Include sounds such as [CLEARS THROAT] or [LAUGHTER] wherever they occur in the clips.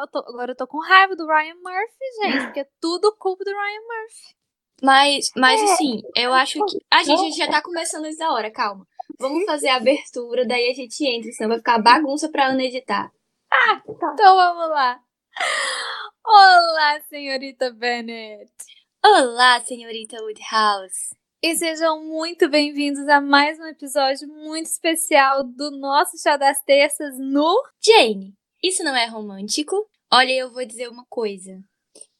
eu tô, agora eu tô com raiva do Ryan Murphy, gente, porque é tudo culpa do Ryan Murphy. Mas, mas assim, eu acho que. A gente, a gente já tá começando antes da hora, calma. Vamos fazer a abertura, daí a gente entra, senão vai ficar bagunça pra Ana editar. Ah, tá. Então vamos lá. Olá, senhorita Bennett. Olá, senhorita Woodhouse. E sejam muito bem-vindos a mais um episódio muito especial do nosso Chá das Terças no. Jane, isso não é romântico? Olha, eu vou dizer uma coisa.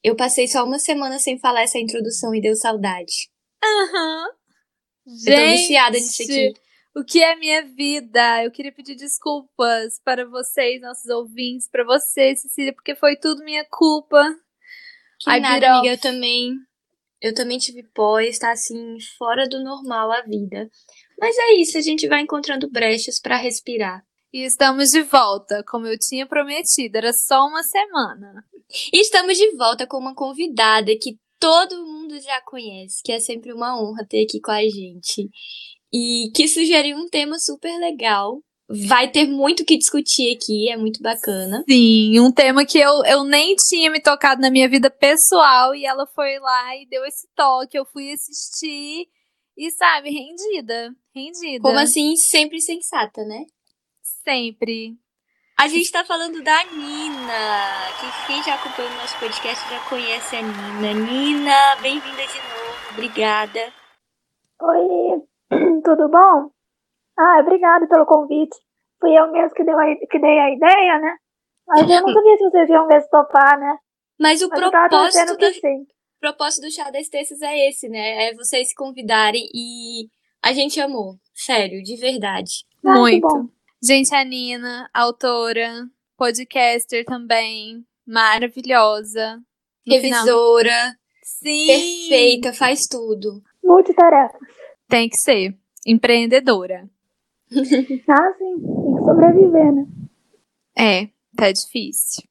Eu passei só uma semana sem falar essa introdução e deu saudade. Aham. Uhum. Eu tô viciada nisso aqui. O que é minha vida? Eu queria pedir desculpas para vocês, nossos ouvintes, para você, Cecília, porque foi tudo minha culpa. Que I nada, amiga, eu também. Eu também tive pós, tá assim, fora do normal a vida. Mas é isso, a gente vai encontrando brechas para respirar. E estamos de volta, como eu tinha prometido, era só uma semana. E estamos de volta com uma convidada que todo mundo já conhece, que é sempre uma honra ter aqui com a gente. E que sugeriu um tema super legal. Vai ter muito que discutir aqui, é muito bacana. Sim, um tema que eu, eu nem tinha me tocado na minha vida pessoal e ela foi lá e deu esse toque. Eu fui assistir e, sabe, rendida. Rendida. Como assim, sempre sensata, né? Sempre. A gente tá falando da Nina, que quem já acompanha o nosso podcast já conhece a Nina. Nina, bem-vinda de novo, obrigada. Oi, [CLEARS THROAT] tudo bom? Ah, obrigada pelo convite. Fui eu mesmo que, deu a, que dei a ideia, né? Mas eu não sabia se vocês iam mesmo topar, né? Mas o Mas propósito, do, propósito do Chá das Terças é esse, né? É vocês se convidarem e a gente amou. Sério, de verdade. Ah, Muito. Gente, a Nina, autora, podcaster também, maravilhosa. Revisora. Sim. Perfeita, faz tudo. Multitarefas. Tem que ser. Empreendedora. [LAUGHS] ah, sim. Tem que sobreviver, né? É, tá difícil.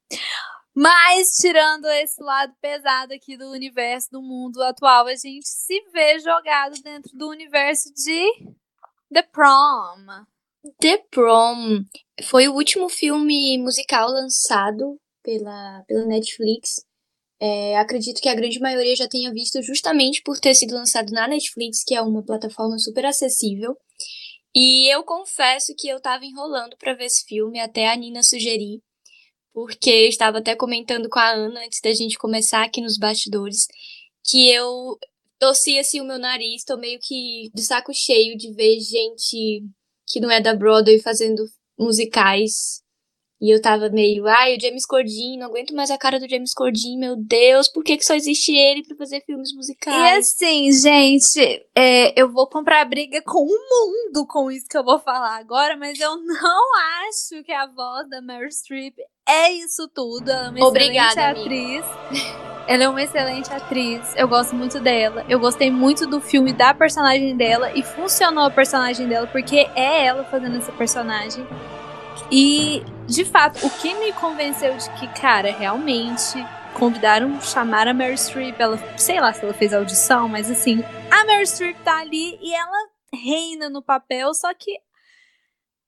Mas, tirando esse lado pesado aqui do universo, do mundo atual, a gente se vê jogado dentro do universo de The Prom. The Prom foi o último filme musical lançado pela, pela Netflix. É, acredito que a grande maioria já tenha visto justamente por ter sido lançado na Netflix, que é uma plataforma super acessível. E eu confesso que eu tava enrolando para ver esse filme até a Nina sugerir, porque eu estava até comentando com a Ana antes da gente começar aqui nos bastidores, que eu torci assim o meu nariz, tô meio que de saco cheio de ver gente que não é da Broadway fazendo musicais. E eu tava meio, ai, o James Corden, não aguento mais a cara do James Corden, meu Deus, por que, que só existe ele para fazer filmes musicais? E assim, gente, é, eu vou comprar briga com o mundo com isso que eu vou falar agora, mas eu não acho que a voz da Meryl Streep é isso tudo. Ela é uma Obrigada, atriz. Ela é uma excelente atriz. Eu gosto muito dela. Eu gostei muito do filme da personagem dela e funcionou a personagem dela porque é ela fazendo essa personagem. E, de fato, o que me convenceu de que, cara, realmente convidaram, chamaram a Mary Streep, ela, sei lá se ela fez audição, mas assim, a Mary Streep tá ali e ela reina no papel, só que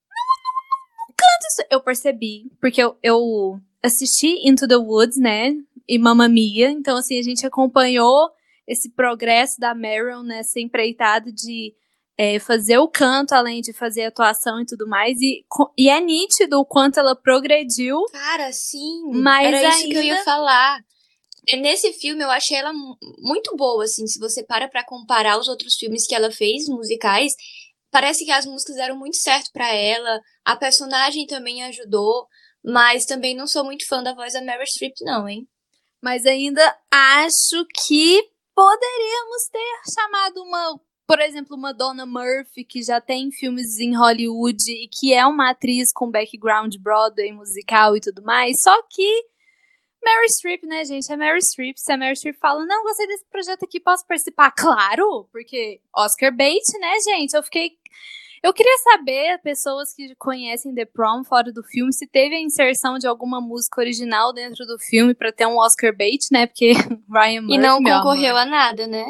não, canto eu percebi, porque eu, eu assisti Into the Woods, né, e Mamma Mia. Então, assim, a gente acompanhou esse progresso da Meryl nessa empreitada de é, fazer o canto, além de fazer atuação e tudo mais. E, e é nítido o quanto ela progrediu. Cara, sim. Mas Era ainda... isso que eu ia falar. Nesse filme eu achei ela muito boa, assim, se você para pra comparar os outros filmes que ela fez, musicais, parece que as músicas deram muito certo para ela, a personagem também ajudou, mas também não sou muito fã da voz da Meryl Streep não, hein? mas ainda acho que poderíamos ter chamado uma, por exemplo, uma Donna Murphy, que já tem filmes em Hollywood e que é uma atriz com background Broadway, musical e tudo mais. Só que Mary Streep, né, gente? É Mary Streep. Se a Mary Streep fala, não, gostei desse projeto aqui, posso participar? Claro! Porque Oscar bait, né, gente? Eu fiquei eu queria saber, pessoas que conhecem The Prom fora do filme, se teve a inserção de alguma música original dentro do filme para ter um Oscar bait, né? Porque [LAUGHS] Ryan Murphy. E não concorreu a nada, né?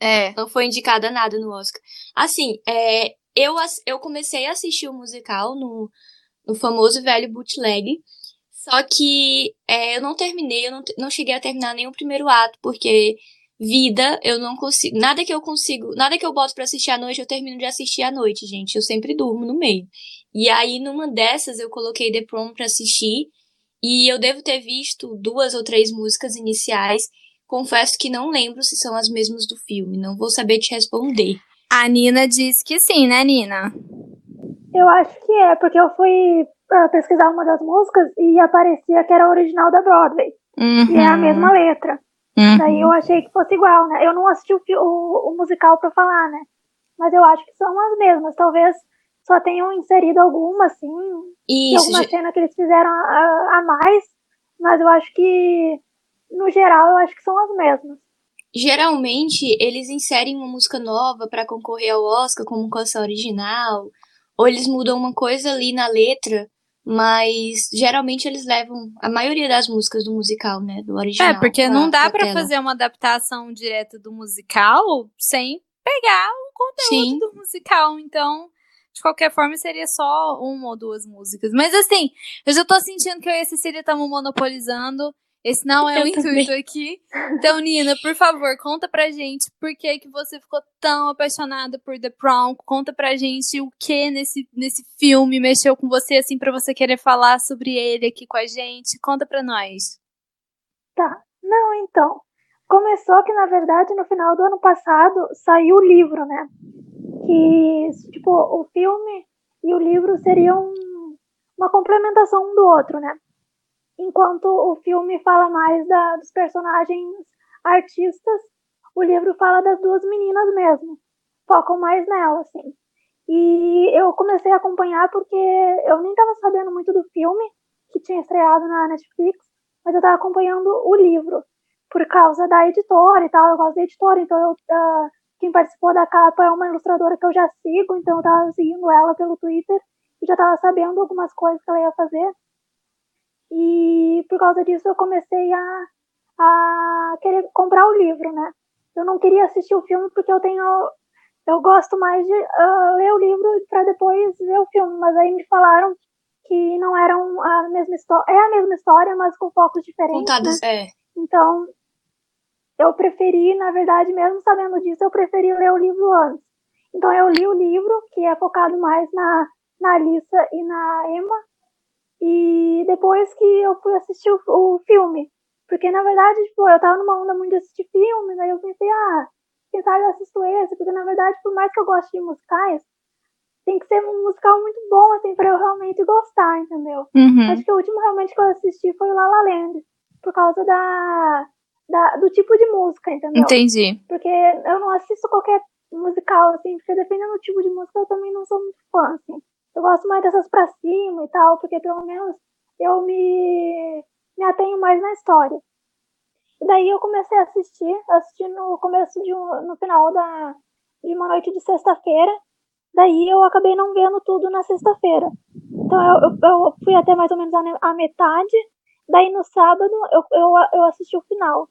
É. Não foi indicada nada no Oscar. Assim, é, eu, eu comecei a assistir o musical no, no famoso velho bootleg. Só que é, eu não terminei, eu não, não cheguei a terminar nenhum primeiro ato, porque vida, eu não consigo. Nada que eu consigo. Nada que eu boto para assistir à noite, eu termino de assistir à noite, gente. Eu sempre durmo no meio. E aí, numa dessas, eu coloquei The Prom pra assistir. E eu devo ter visto duas ou três músicas iniciais. Confesso que não lembro se são as mesmas do filme. Não vou saber te responder. A Nina disse que sim, né, Nina? Eu acho que é, porque eu fui uh, pesquisar uma das músicas e aparecia que era a original da Broadway. Uhum. E é a mesma letra. Uhum. Daí eu achei que fosse igual, né? Eu não assisti o, o, o musical pra falar, né? Mas eu acho que são as mesmas. Talvez só tenham inserido alguma, assim. Isso. Alguma cena que eles fizeram a, a mais. Mas eu acho que, no geral, eu acho que são as mesmas. Geralmente, eles inserem uma música nova para concorrer ao Oscar como canção original. Ou eles mudam uma coisa ali na letra. Mas geralmente eles levam a maioria das músicas do musical, né? Do original. É, porque pra, não dá pra para fazer uma adaptação direta do musical sem pegar o conteúdo Sim. do musical. Então, de qualquer forma, seria só uma ou duas músicas. Mas assim, eu já tô sentindo que eu e a Cecília estamos monopolizando. Esse não é Eu o intuito aqui. Então, Nina, por favor, conta pra gente por que, que você ficou tão apaixonada por The Prom. Conta pra gente o que nesse, nesse filme mexeu com você, assim, pra você querer falar sobre ele aqui com a gente. Conta pra nós. Tá. Não, então. Começou que, na verdade, no final do ano passado saiu o livro, né? Que, tipo, o filme e o livro seriam uma complementação um do outro, né? Enquanto o filme fala mais da, dos personagens artistas, o livro fala das duas meninas mesmo. Focam mais nela, assim. E eu comecei a acompanhar porque eu nem tava sabendo muito do filme que tinha estreado na Netflix, mas eu tava acompanhando o livro por causa da editora e tal. Eu gosto da editora, então eu, uh, quem participou da capa é uma ilustradora que eu já sigo, então eu tava seguindo ela pelo Twitter e já tava sabendo algumas coisas que ela ia fazer. E por causa disso eu comecei a, a querer comprar o livro, né? Eu não queria assistir o filme porque eu tenho. Eu gosto mais de uh, ler o livro para depois ver o filme, mas aí me falaram que não eram a mesma história. É a mesma história, mas com focos diferentes. Contadas, né? é. Então, eu preferi, na verdade, mesmo sabendo disso, eu preferi ler o livro antes. Então, eu li o livro, que é focado mais na, na Alissa e na Emma, e depois que eu fui assistir o, o filme. Porque, na verdade, tipo, eu tava numa onda muito de assistir filmes, aí eu pensei, ah, quem sabe eu assisto esse, porque, na verdade, por mais que eu goste de musicais, tem que ser um musical muito bom, assim, pra eu realmente gostar, entendeu? Uhum. Acho que o último realmente que eu assisti foi o La La Land, por causa da, da, do tipo de música, entendeu? Entendi. Porque eu não assisto qualquer musical, assim, porque dependendo do tipo de música eu também não sou muito fã, assim. Eu gosto mais dessas pra cima e tal, porque pelo menos eu me, me atenho mais na história. E daí eu comecei a assistir, assisti no começo de um, no final da, de uma noite de sexta-feira. Daí eu acabei não vendo tudo na sexta-feira. Então eu, eu, eu, fui até mais ou menos a, a metade. Daí no sábado eu, eu, eu assisti o final.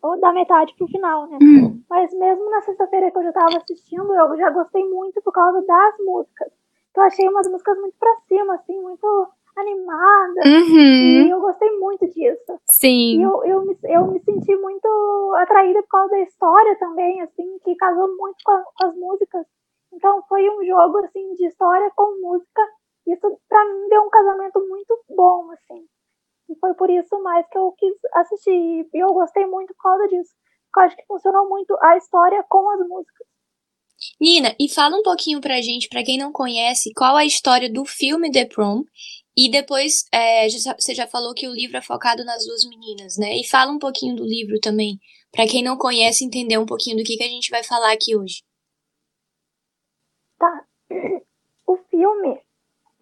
Ou da metade pro final, né? Hum. Mas mesmo na sexta-feira que eu já tava assistindo, eu já gostei muito por causa das músicas. Eu achei umas músicas muito pra cima, assim, muito animadas. Uhum. E eu gostei muito disso. Sim. E eu, eu, me, eu me senti muito atraída por causa da história também, assim, que casou muito com, a, com as músicas. Então foi um jogo, assim, de história com música. Isso, pra mim, deu um casamento muito bom, assim. E foi por isso mais que eu quis assistir. E eu gostei muito por causa disso. Porque eu acho que funcionou muito a história com as músicas. Nina, e fala um pouquinho pra gente, pra quem não conhece, qual a história do filme The Prom. E depois, é, você já falou que o livro é focado nas duas meninas, né? E fala um pouquinho do livro também, pra quem não conhece entender um pouquinho do que, que a gente vai falar aqui hoje. Tá. O filme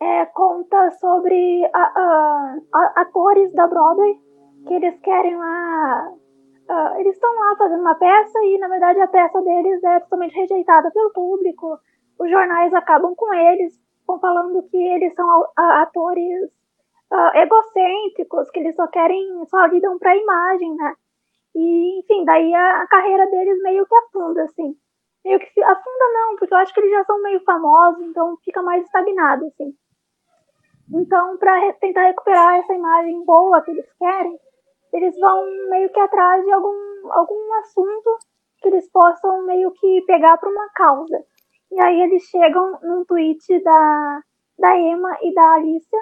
é, conta sobre a, a- a- atores da Broadway que eles querem lá. Ah, eles estão lá fazendo uma peça e, na verdade, a peça deles é totalmente rejeitada pelo público. Os jornais acabam com eles, vão falando que eles são a- a- atores ah, egocêntricos, que eles só querem, só lidam pra imagem, né? E, enfim, daí a, a carreira deles meio que afunda, assim meio que afunda não, porque eu acho que eles já são meio famosos, então fica mais estagnado, assim. Então, para tentar recuperar essa imagem boa que eles querem, eles vão meio que atrás de algum, algum assunto que eles possam meio que pegar para uma causa. E aí eles chegam num tweet da, da Emma e da Alicia,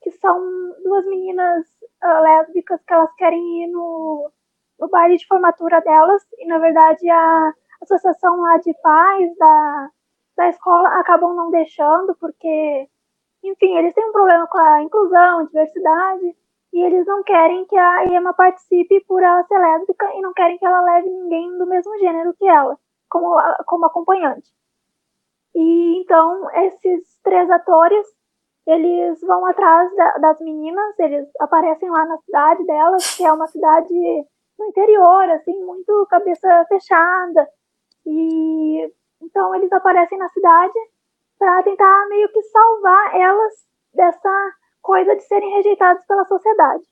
que são duas meninas uh, lésbicas que elas querem ir no, no baile de formatura delas, e na verdade a associação lá de pais da, da escola acabam não deixando, porque, enfim, eles têm um problema com a inclusão, diversidade, e eles não querem que a Emma participe por ela ser lésbica e não querem que ela leve ninguém do mesmo gênero que ela, como, como acompanhante. E então esses três atores eles vão atrás da, das meninas, eles aparecem lá na cidade delas, que é uma cidade no interior, assim, muito cabeça fechada. E então eles aparecem na cidade para tentar meio que salvar elas dessa coisa de serem rejeitadas pela sociedade.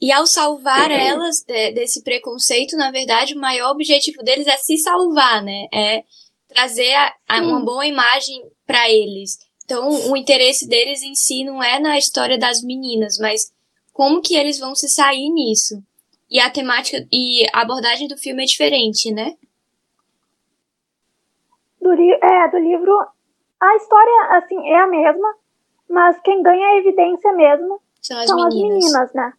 E ao salvar elas desse preconceito, na verdade, o maior objetivo deles é se salvar, né? É trazer a, a uma boa imagem para eles. Então, o interesse deles em si não é na história das meninas, mas como que eles vão se sair nisso. E a temática e a abordagem do filme é diferente, né? Do, é, do livro, a história, assim, é a mesma, mas quem ganha a evidência mesmo são as, são meninas. as meninas, né?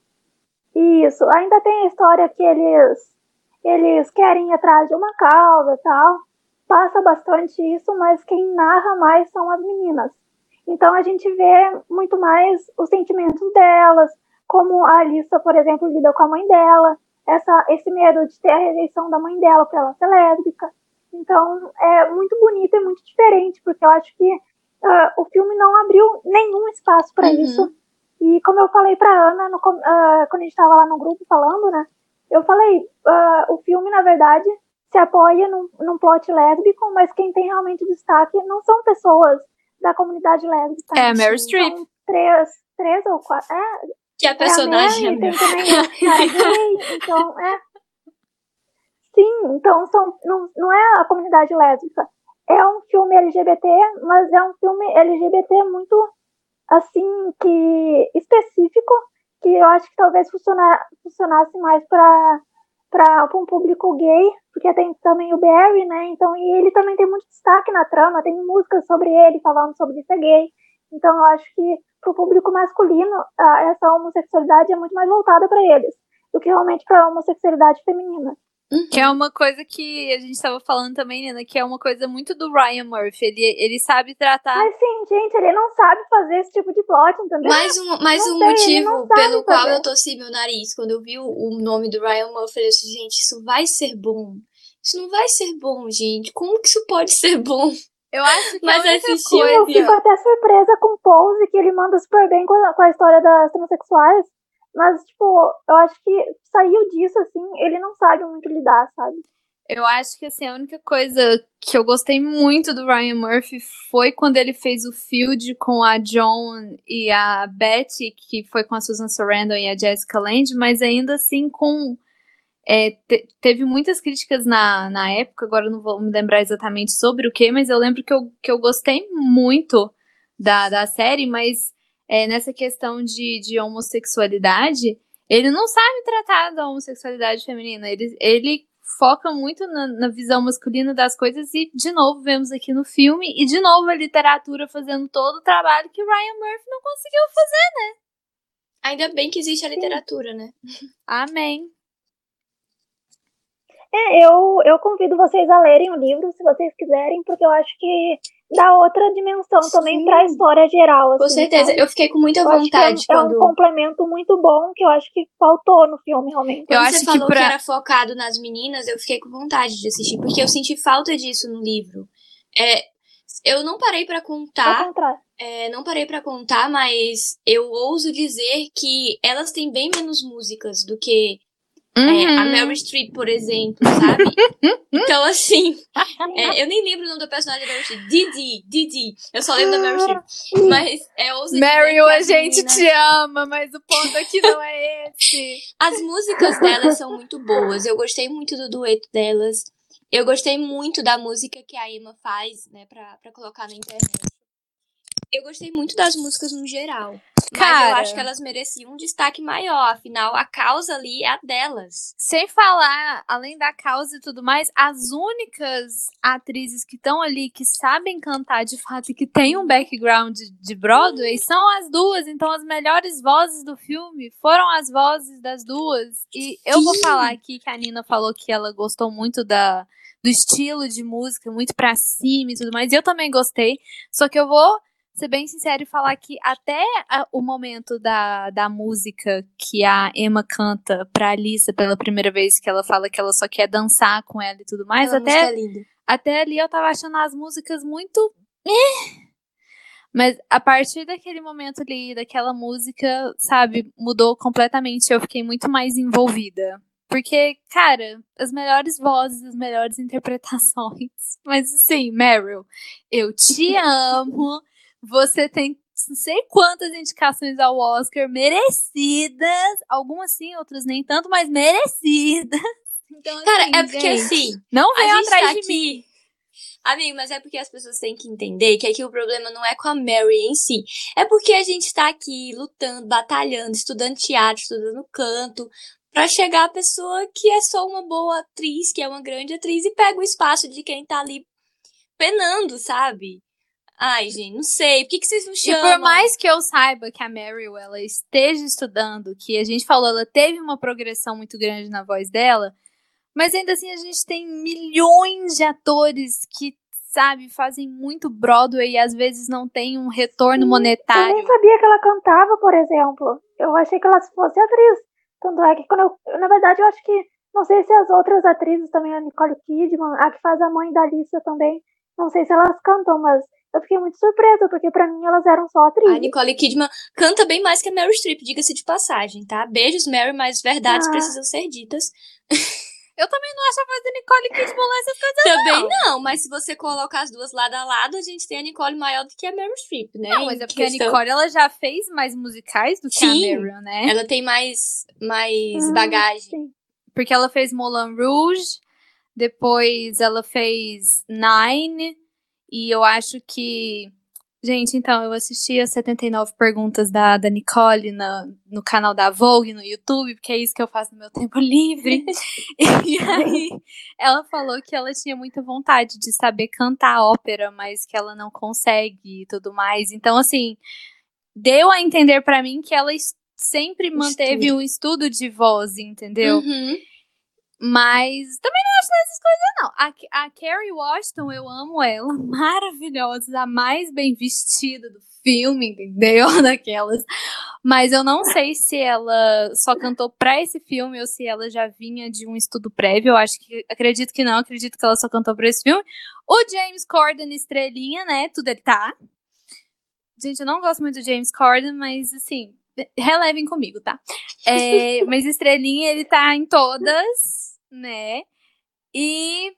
Isso. Ainda tem a história que eles eles querem ir atrás de uma causa e tal. Passa bastante isso, mas quem narra mais são as meninas. Então a gente vê muito mais os sentimentos delas, como a Alissa, por exemplo, lida com a mãe dela, essa, esse medo de ter a rejeição da mãe dela por ela ser lésbica. Então é muito bonito e muito diferente, porque eu acho que uh, o filme não abriu nenhum espaço para uhum. isso. E como eu falei para Ana no, uh, quando a gente estava lá no grupo falando, né? Eu falei, uh, o filme na verdade se apoia num, num plot lésbico, mas quem tem realmente destaque não são pessoas da comunidade lésbica. É Mary Streep. Três, três ou quatro. É, que a personagem é a Mary, tem também [LAUGHS] então é. Sim, então são, não, não é a comunidade lésbica é um filme LGBT, mas é um filme LGBT muito assim que específico, que eu acho que talvez funcionar, funcionasse mais para para um público gay, porque tem também o Barry, né? Então, e ele também tem muito destaque na trama, tem músicas sobre ele falando sobre ser gay. Então, eu acho que para o público masculino, essa homossexualidade é muito mais voltada para eles do que realmente para a homossexualidade feminina. Uhum. Que é uma coisa que a gente estava falando também, Nina, que é uma coisa muito do Ryan Murphy. Ele, ele sabe tratar. Mas sim, gente, ele não sabe fazer esse tipo de plot, entendeu? Mais um, mais um sei, motivo pelo qual eu torci meu nariz. Quando eu vi o, o nome do Ryan Murphy, eu disse, gente, isso vai ser bom. Isso não vai ser bom, gente. Como que isso pode ser bom? Eu acho que Mas assistiu. Eu fico até surpresa com o Pose, que ele manda super bem com a, com a história das transexuais. Mas, tipo, eu acho que saiu disso, assim, ele não sabe muito lidar, sabe? Eu acho que, assim, a única coisa que eu gostei muito do Ryan Murphy foi quando ele fez o field com a John e a Betty, que foi com a Susan Sarandon e a Jessica Lange, mas ainda assim com... É, te, teve muitas críticas na, na época, agora não vou me lembrar exatamente sobre o que, mas eu lembro que eu, que eu gostei muito da, da série, mas é, nessa questão de, de homossexualidade, ele não sabe tratar da homossexualidade feminina. Ele, ele foca muito na, na, visão masculina das coisas e, de novo, vemos aqui no filme e, de novo, a literatura fazendo todo o trabalho que Ryan Murphy não conseguiu fazer, né? Ainda bem que existe a literatura, né? Amém. É, eu, eu convido vocês a lerem o livro, se vocês quiserem, porque eu acho que dá outra dimensão Sim. também para a história geral. Assim, com certeza, sabe? eu fiquei com muita eu vontade. É, quando... é um complemento muito bom que eu acho que faltou no filme, realmente. Quando eu você acho falou que, pra... que era focado nas meninas, eu fiquei com vontade de assistir, porque eu senti falta disso no livro. É, eu não parei para contar. É, não parei para contar, mas eu ouso dizer que elas têm bem menos músicas do que Uhum. É, a Meryl Streep, por exemplo, sabe? [LAUGHS] então, assim, é, eu nem lembro o nome do personagem da Meryl Streep. Didi, Didi. Eu só lembro da Meryl Streep. Mas é ouso Meryl, a gente meninas... te ama, mas o ponto aqui não é esse. As músicas delas são muito boas. Eu gostei muito do dueto delas. Eu gostei muito da música que a Emma faz, né, pra, pra colocar na internet. Eu gostei muito das músicas no geral. Cara, mas eu acho que elas mereciam um destaque maior. Afinal, a causa ali é a delas. Sem falar, além da causa e tudo mais, as únicas atrizes que estão ali que sabem cantar de fato e que têm um background de Broadway são as duas. Então, as melhores vozes do filme foram as vozes das duas. E eu vou falar aqui que a Nina falou que ela gostou muito da, do estilo de música, muito pra cima e tudo mais. E eu também gostei. Só que eu vou ser bem sincero e falar que até a, o momento da, da música que a Emma canta pra Alissa pela primeira vez, que ela fala que ela só quer dançar com ela e tudo mais, até, é até ali eu tava achando as músicas muito. Eh. Mas a partir daquele momento ali, daquela música, sabe, mudou completamente. Eu fiquei muito mais envolvida. Porque, cara, as melhores vozes, as melhores [LAUGHS] interpretações. Mas assim, Meryl, eu te [LAUGHS] amo. Você tem não sei quantas indicações ao Oscar merecidas. Algumas sim, outras nem tanto, mas merecidas. Então, assim, Cara, é porque gente, assim. Não gente atrás tá de aqui. mim. Amigo, mas é porque as pessoas têm que entender que aqui o problema não é com a Mary em si. É porque a gente tá aqui lutando, batalhando, estudando teatro, estudando canto, pra chegar a pessoa que é só uma boa atriz, que é uma grande atriz, e pega o espaço de quem tá ali penando, sabe? Ai, gente, não sei. Por que, que vocês não E chamam? por mais que eu saiba que a Meryl ela esteja estudando, que a gente falou, ela teve uma progressão muito grande na voz dela, mas ainda assim a gente tem milhões de atores que, sabe, fazem muito Broadway e às vezes não tem um retorno Eu monetário. nem sabia que ela cantava, por exemplo. Eu achei que ela fosse atriz. Tanto é que quando eu. Na verdade, eu acho que. Não sei se as outras atrizes também, a Nicole Kidman, a que faz a mãe da Lisa também. Não sei se elas cantam, mas eu fiquei muito surpresa, porque pra mim elas eram só A atrizes. Nicole Kidman canta bem mais que a Meryl Streep, diga-se de passagem, tá? Beijos, Mary, mas verdades Ah. precisam ser ditas. [LAUGHS] Eu também não acho a voz da Nicole Kidman lá essas coisas. Também não, mas se você colocar as duas lado a lado, a gente tem a Nicole maior do que a Meryl Streep, né? Não, mas é porque a questão- Nicole ela já fez mais musicais do que Sim. a Meryl, né? Ela tem mais, mais Ah, bagagem. sim. Porque ela fez Moulin Rouge, depois ela fez Nine, e eu acho que. Gente, então, eu assisti as 79 perguntas da, da Nicole na, no canal da Vogue no YouTube, porque é isso que eu faço no meu tempo livre. [LAUGHS] e aí, ela falou que ela tinha muita vontade de saber cantar ópera, mas que ela não consegue e tudo mais. Então, assim, deu a entender pra mim que ela sempre manteve Estudo. um estudo de voz, entendeu? Uhum. Mas também não acho dessas coisas, não. A, a Carrie Washington, eu amo ela. [LAUGHS] Maravilhosa, a mais bem vestida do filme, entendeu? [LAUGHS] Daquelas. Mas eu não sei se ela só cantou pra esse filme ou se ela já vinha de um estudo prévio. Eu acho que. Acredito que não, acredito que ela só cantou pra esse filme. O James Corden, estrelinha, né? Tudo ele tá. Gente, eu não gosto muito do James Corden, mas assim. Relevem comigo, tá? É, [LAUGHS] mas estrelinha, ele tá em todas, né? E.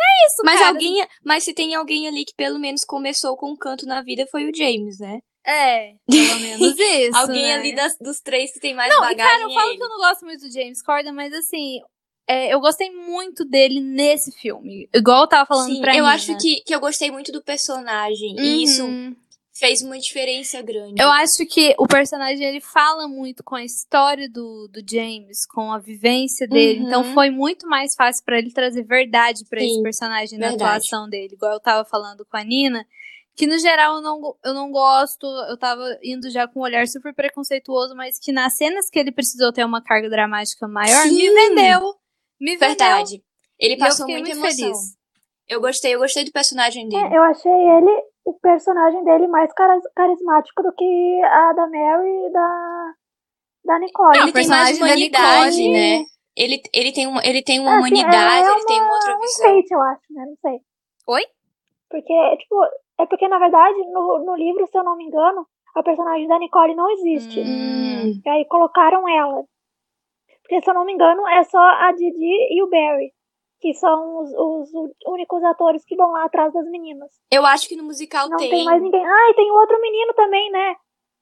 É isso, Mas cara. alguém, mas se tem alguém ali que pelo menos começou com um canto na vida foi o James, né? É, pelo menos [LAUGHS] isso. alguém né? ali das- dos três que tem mais Não, bagagem cara, eu é falo que eu não gosto muito do James Corden, mas assim. é, eu gostei muito dele nesse filme. Igual eu tava falando Sim, pra eu Nina. acho que, que eu gostei muito do personagem e isso Uhum. Fez uma diferença grande. Eu acho que o personagem ele fala muito com a história do, do James, com a vivência dele. Uhum. Então foi muito mais fácil pra ele trazer verdade pra esse personagem na verdade. atuação dele. Igual eu tava falando com a Nina, que no geral eu não, eu não gosto, eu tava indo já com um olhar super preconceituoso, mas que nas cenas que ele precisou ter uma carga dramática maior, me Sim. vendeu. Me vendeu. Verdade. Ele passou muita muito emoção. feliz. Eu gostei, eu gostei do personagem dele. É, eu achei ele, o personagem dele, mais carismático do que a da Mary e da, da Nicole. Não, ele o tem mais personagem da humanidade, Nicole- né? Ele, ele, tem uma, ele tem uma Assim, humanidade, ela é ele tem uma outra um visão. enfeite, eu acho, né? Não sei. Oi? Porque, tipo, é porque, na verdade, no, no livro, se eu não me engano, a personagem da Nicole não existe. Hum. E aí colocaram ela. Porque, se eu não me engano, é só a Didi e o Barry. Que são os, os únicos atores que vão lá atrás das meninas. Eu acho que no musical Não tem. tem mais ninguém. Ah, e tem o outro menino também, né?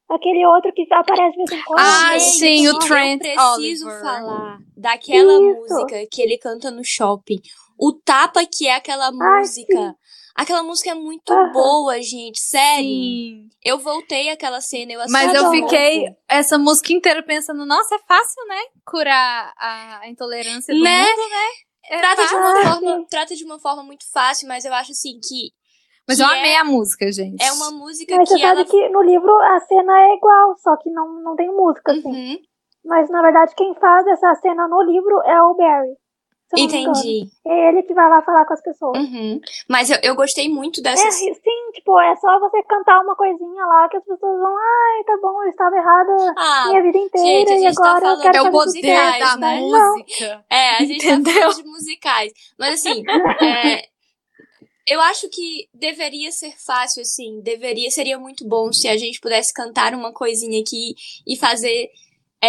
Aquele outro que aparece de vez em quando. Ah, sim, o eu Trent preciso Oliver. falar daquela Isso. música que ele canta no shopping. O tapa que é aquela Ai, música. Aquela música é muito boa, gente. Sério. Sim. Eu voltei àquela cena, eu Mas assisti eu de fiquei essa música inteira pensando, nossa, é fácil, né? Curar a a intolerância do Né? mundo, né? É Trata de, uma forma, trata de uma forma muito fácil, mas eu acho assim que. Mas que eu é- amei a música, gente. É uma música Mas que você sabe ela. que no livro a cena é igual, só que não, não tem música, assim. Uhum, Mas na verdade quem faz essa cena no livro é o Barry. Eu não entendi. É ele que vai lá falar com as pessoas. Uhum. Mas eu, eu gostei muito É, dessa. sim, tipo, é só você cantar uma coisinha lá que as pessoas vão, ai, tá bom, eu estava errada Ah, minha vida inteira gente, a e gente tá agora eu falando- quero É o poder da né? música. É, a gente tá Entendeu? falando de musicais. Mas assim, [LAUGHS] é, eu acho que deveria ser fácil, assim. Deveria, seria muito bom se a gente pudesse cantar uma coisinha aqui e fazer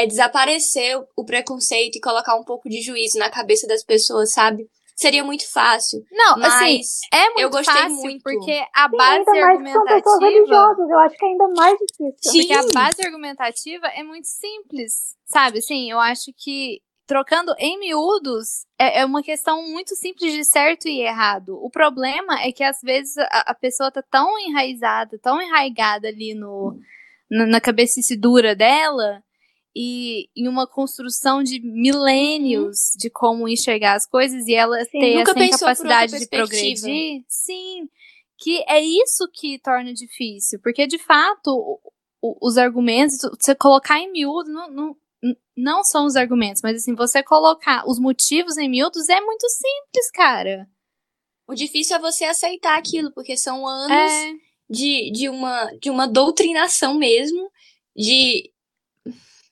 é, desaparecer o- preconceito e colocar um pouco de juízo na cabeça das pessoas, sabe? Seria muito fácil. Não, assim, Mas é muito eu gostei fácil, muito. porque a Sim, base ainda mais que são pessoas argumentativa... religiosas, eu acho que é ainda mais difícil. Sim. Porque a base argumentativa é muito simples, sabe? Assim, eu acho que trocando em miúdos é, é uma questão muito simples de certo e errado. O problema é que às vezes a, a pessoa tá tão enraizada, tão enraigada ali no, na, na cabecice dura dela e em uma construção de milênios de como enxergar as coisas e ela Sim. ter essa incapacidade de progredir. Sim, que é isso que torna difícil, porque de fato os argumentos, você colocar em miúdo, não, não, não são os argumentos, mas assim, você colocar os motivos em miúdos é muito simples, cara. O difícil é você aceitar aquilo, porque são anos É, de, de, uma, de uma doutrinação mesmo, de.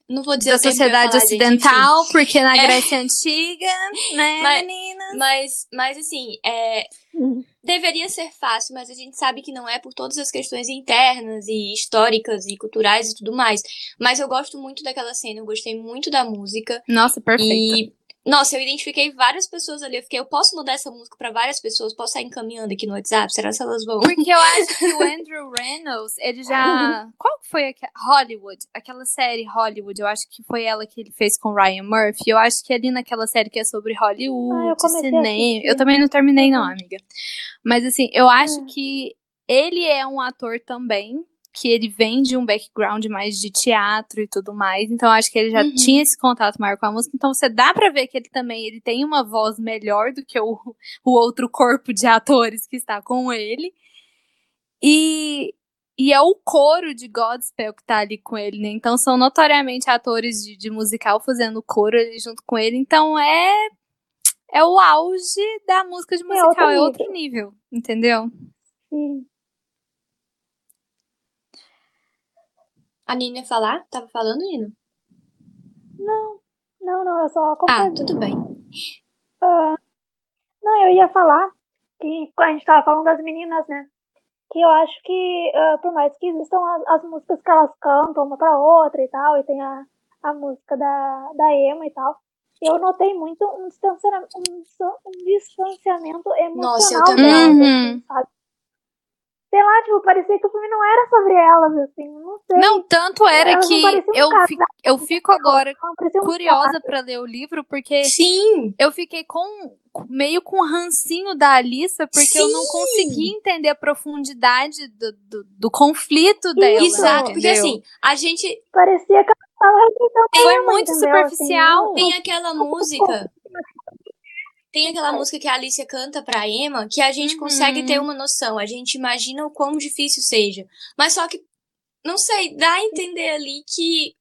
Não vou dizer da sociedade falar, gente, enfim. ocidental, [LAUGHS] porque na É. Grécia Antiga, né, Mas- menina? Mas, mas assim, é, Uhum. deveria ser fácil, mas a gente sabe que não é por todas as questões internas e históricas e culturais e tudo mais. Mas eu gosto muito daquela cena, eu gostei muito da música. Nossa, perfeito. Nossa, eu identifiquei várias pessoas ali. Eu fiquei, eu posso mudar essa música pra várias pessoas? Posso sair encaminhando aqui no WhatsApp? Será que elas vão? Porque eu acho que o [LAUGHS] Andrew Reynolds, ele já. Qual que foi aquela. Hollywood? Aquela série Hollywood, eu acho que foi ela que ele fez com Ryan Murphy. Eu acho que ali naquela série que é sobre Ah, Hollywood, eu comecei a cinema. Eu também não terminei, não, Uhum. amiga. Mas assim, eu acho Hum. que ele é um ator também. Que ele vem de um background mais de teatro e tudo mais. Então, acho que ele já Uhum. tinha esse contato maior com a música. Então, você dá pra ver que ele também ele tem uma voz melhor do que o, o outro corpo de atores que está com ele. E, e é o coro de Godspell que tá ali com ele, né? Então são notoriamente atores de, de musical fazendo coro ali junto com ele. Então é é o auge da música de musical, outro é outro nível, entendeu? Sim. A Nina ia falar? Tava falando, Nina? Não, não, eu só Ah, acompanho. tudo bem. Não, eu ia falar que a gente tava falando das meninas, né? Que eu acho que, ah, por mais que existam as, as músicas que elas cantam uma pra outra e tal, e tem a, a música da, da Emma e tal, eu notei muito um distanciamento, um, um distanciamento emocional Nossa, eu também. delas, Uhum. assim, sabe? Sei lá, tipo, parecia que o filme não era sobre elas, assim, não sei. Não, tanto era Elas que um eu, casal. fi- eu fico agora um curiosa pra ler o livro, porque Sim! eu fiquei com meio com rancinho da Alissa, porque eu não Sim! consegui entender a profundidade do, do, do conflito dela. Exato, porque assim, a gente Parecia que ela tava Foi Emma, muito entendeu? Assim, superficial. tem aquela música. Tem aquela música que a Alicia canta pra Emma que a gente Uhum. consegue ter uma noção. A gente imagina o quão difícil seja. Mas só que, não sei, dá a entender ali que.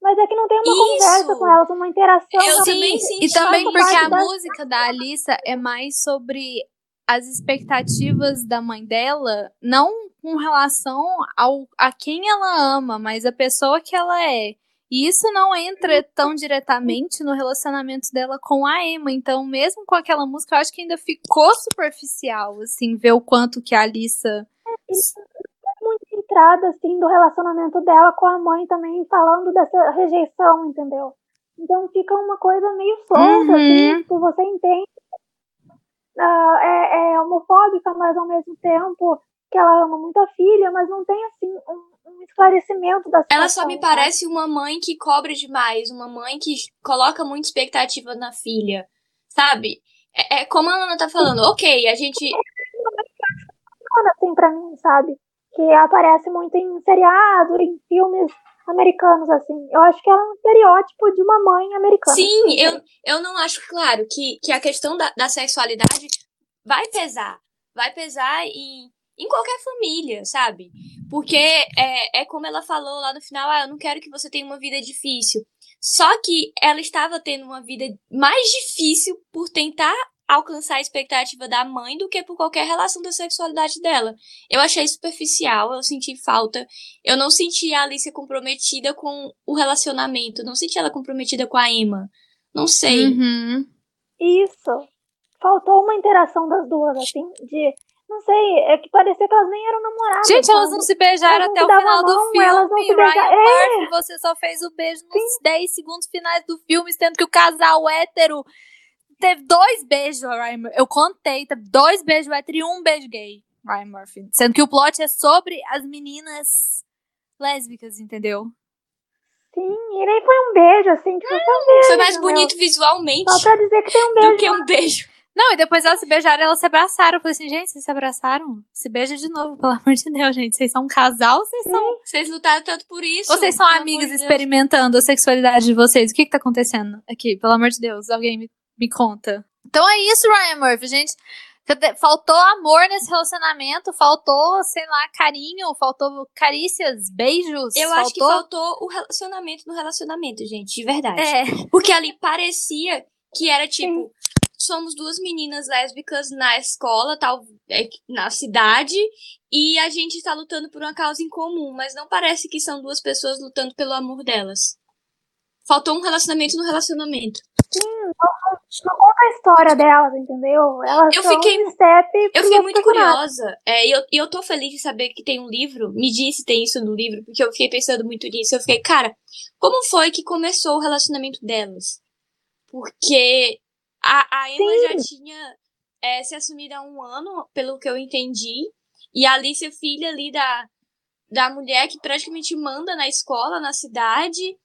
Mas é que não tem uma Isso! conversa com elas, uma interação. Eu realmente. também E senti. também Faz porque a da- música da Alissa é mais sobre as expectativas da mãe dela, não com relação ao, a quem ela ama, mas a pessoa que ela é. E isso não entra tão diretamente no relacionamento dela com a Emma. Então, mesmo com aquela música, eu acho que ainda ficou superficial, assim, ver o quanto que a Alissa. muito entrada, assim, do relacionamento dela com a mãe também, falando dessa rejeição, entendeu? Então fica uma coisa meio solta, Uhum. assim, tipo, você entende. ah, é, é homofóbica, mas ao mesmo tempo que ela ama muito a filha, mas não tem, assim, um, um esclarecimento da situação. Ela só me parece uma mãe que cobra demais, uma mãe que coloca muita expectativa na filha, sabe? É, é como a Ana tá falando, ok, a gente. Assim, pra mim, sabe? Que aparece muito em seriado, em filmes americanos, assim. Eu acho que ela é um estereótipo de uma mãe americana. Sim, eu, eu não acho, claro, que, que a questão da, da sexualidade vai pesar. Vai pesar em, em qualquer família, sabe? Porque é, é como ela falou lá no final, ah, eu não quero que você tenha uma vida difícil. Só que ela estava tendo uma vida mais difícil por tentar alcançar a expectativa da mãe do que por qualquer relação da sexualidade dela. Eu achei superficial, eu senti falta. Eu não senti a Alicia comprometida com o relacionamento, não senti ela comprometida com a Emma. Não sei. Uhum. Isso. Faltou uma interação das duas, assim, de. Não sei, é que parecia que elas nem eram namoradas. Gente, sabe? elas não se beijaram Elas até o final davam do mão, filme. elas não se Ryan beijaram. É. Murphy, você só fez o beijo nos 10 segundos finais do filme, sendo que o casal hétero teve dois beijos, Ryan Murphy. Eu contei, teve dois beijos hétero e um beijo gay, Ryan Murphy. Sendo que o plot é sobre as meninas lésbicas, entendeu? Sim, e nem foi um beijo, assim, tipo, foi um beijo. Foi mais entendeu? bonito visualmente Só pra dizer que tem um beijo. do que um beijo. Não, e depois elas se beijaram e elas se abraçaram. Eu falei assim, gente, vocês se abraçaram? Se beija de novo, pelo amor de Deus, gente. Vocês são um casal vocês são. Vocês lutaram tanto por isso. Ou vocês são amigas de experimentando a sexualidade de vocês? O que que tá acontecendo aqui? Pelo amor de Deus, alguém me, me conta. Então é isso, Ryan Murphy, gente. Faltou amor nesse relacionamento, faltou, sei lá, carinho, faltou carícias, beijos. Eu faltou... acho que faltou o relacionamento no relacionamento, gente, de verdade. É, Porque ali parecia que era tipo, somos duas meninas lésbicas na escola, tal, é, na cidade, e a gente está lutando por uma causa em comum, mas não parece que são duas pessoas lutando pelo amor delas. Faltou um relacionamento no relacionamento. Não conta a história delas, entendeu? Elas Eu fiquei- um step Eu fiquei muito curiosa. É, e eu, e eu tô feliz de saber que tem um livro. Me disse se tem isso no livro, porque eu fiquei pensando muito nisso. Eu fiquei, cara, como foi que começou o relacionamento delas? Porque a, a Emma Sim. já tinha é, se assumido há um ano, pelo que eu entendi. E a Alice é filha ali da, da mulher que praticamente manda na escola, na cidade.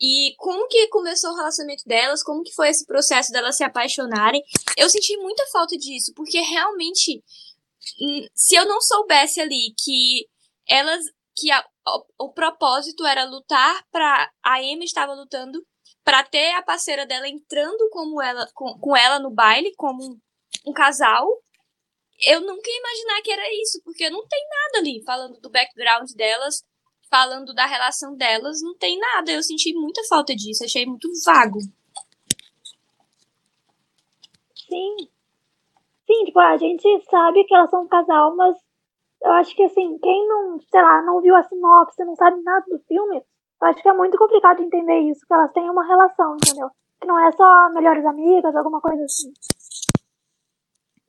E como que começou o relacionamento delas? Como que foi esse processo delas se apaixonarem? Eu senti muita falta disso, porque realmente, hum, se eu não soubesse ali que elas, que a- o, o propósito era lutar para a Emma estava lutando para ter a parceira dela entrando como ela, com, com ela no baile como um, um casal. Eu nunca ia imaginar que era isso, porque não tem nada ali falando do background delas, falando da relação delas, não tem nada. Eu senti muita falta disso, achei muito vago. Sim. Sim, tipo, a gente sabe que elas são um casal, mas eu acho que assim, quem não, sei lá, não viu a sinopse, não sabe nada do filme, eu acho que é muito complicado entender isso, que elas têm uma relação, entendeu? Que não é só melhores amigas, alguma coisa assim.